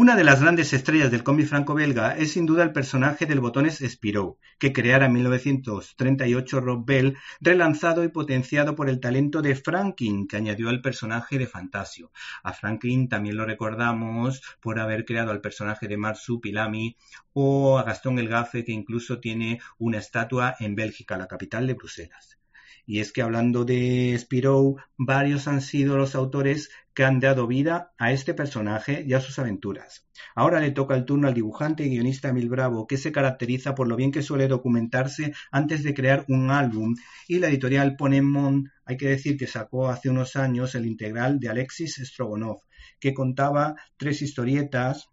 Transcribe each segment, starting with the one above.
Una de las grandes estrellas del cómic franco-belga es sin duda el personaje del botones Spirou, que creara en 1938 Rob Bell, relanzado y potenciado por el talento de Franklin, que añadió al personaje de Fantasio. A Franklin también lo recordamos por haber creado al personaje de Marsupilami o a Gastón el Gafe, que incluso tiene una estatua en Bélgica, la capital de Bruselas. Y es que hablando de Spirou, varios han sido los autores que han dado vida a este personaje y a sus aventuras. Ahora le toca el turno al dibujante y guionista Emil Bravo, que se caracteriza por lo bien que suele documentarse antes de crear un álbum, y la editorial Ponemon, hay que decir que sacó hace unos años el integral de Alexis Strogonov, que contaba tres historietas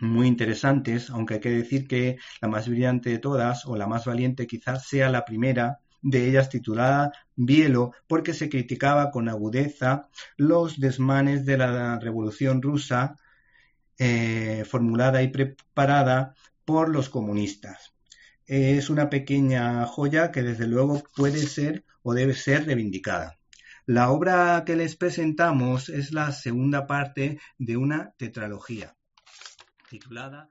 muy interesantes, aunque hay que decir que la más brillante de todas, o la más valiente quizás sea la primera, de ellas titulada Bielo, porque se criticaba con agudeza los desmanes de la Revolución rusa eh, formulada y preparada por los comunistas. Es una pequeña joya que desde luego puede ser o debe ser reivindicada. La obra que les presentamos es la segunda parte de una tetralogía titulada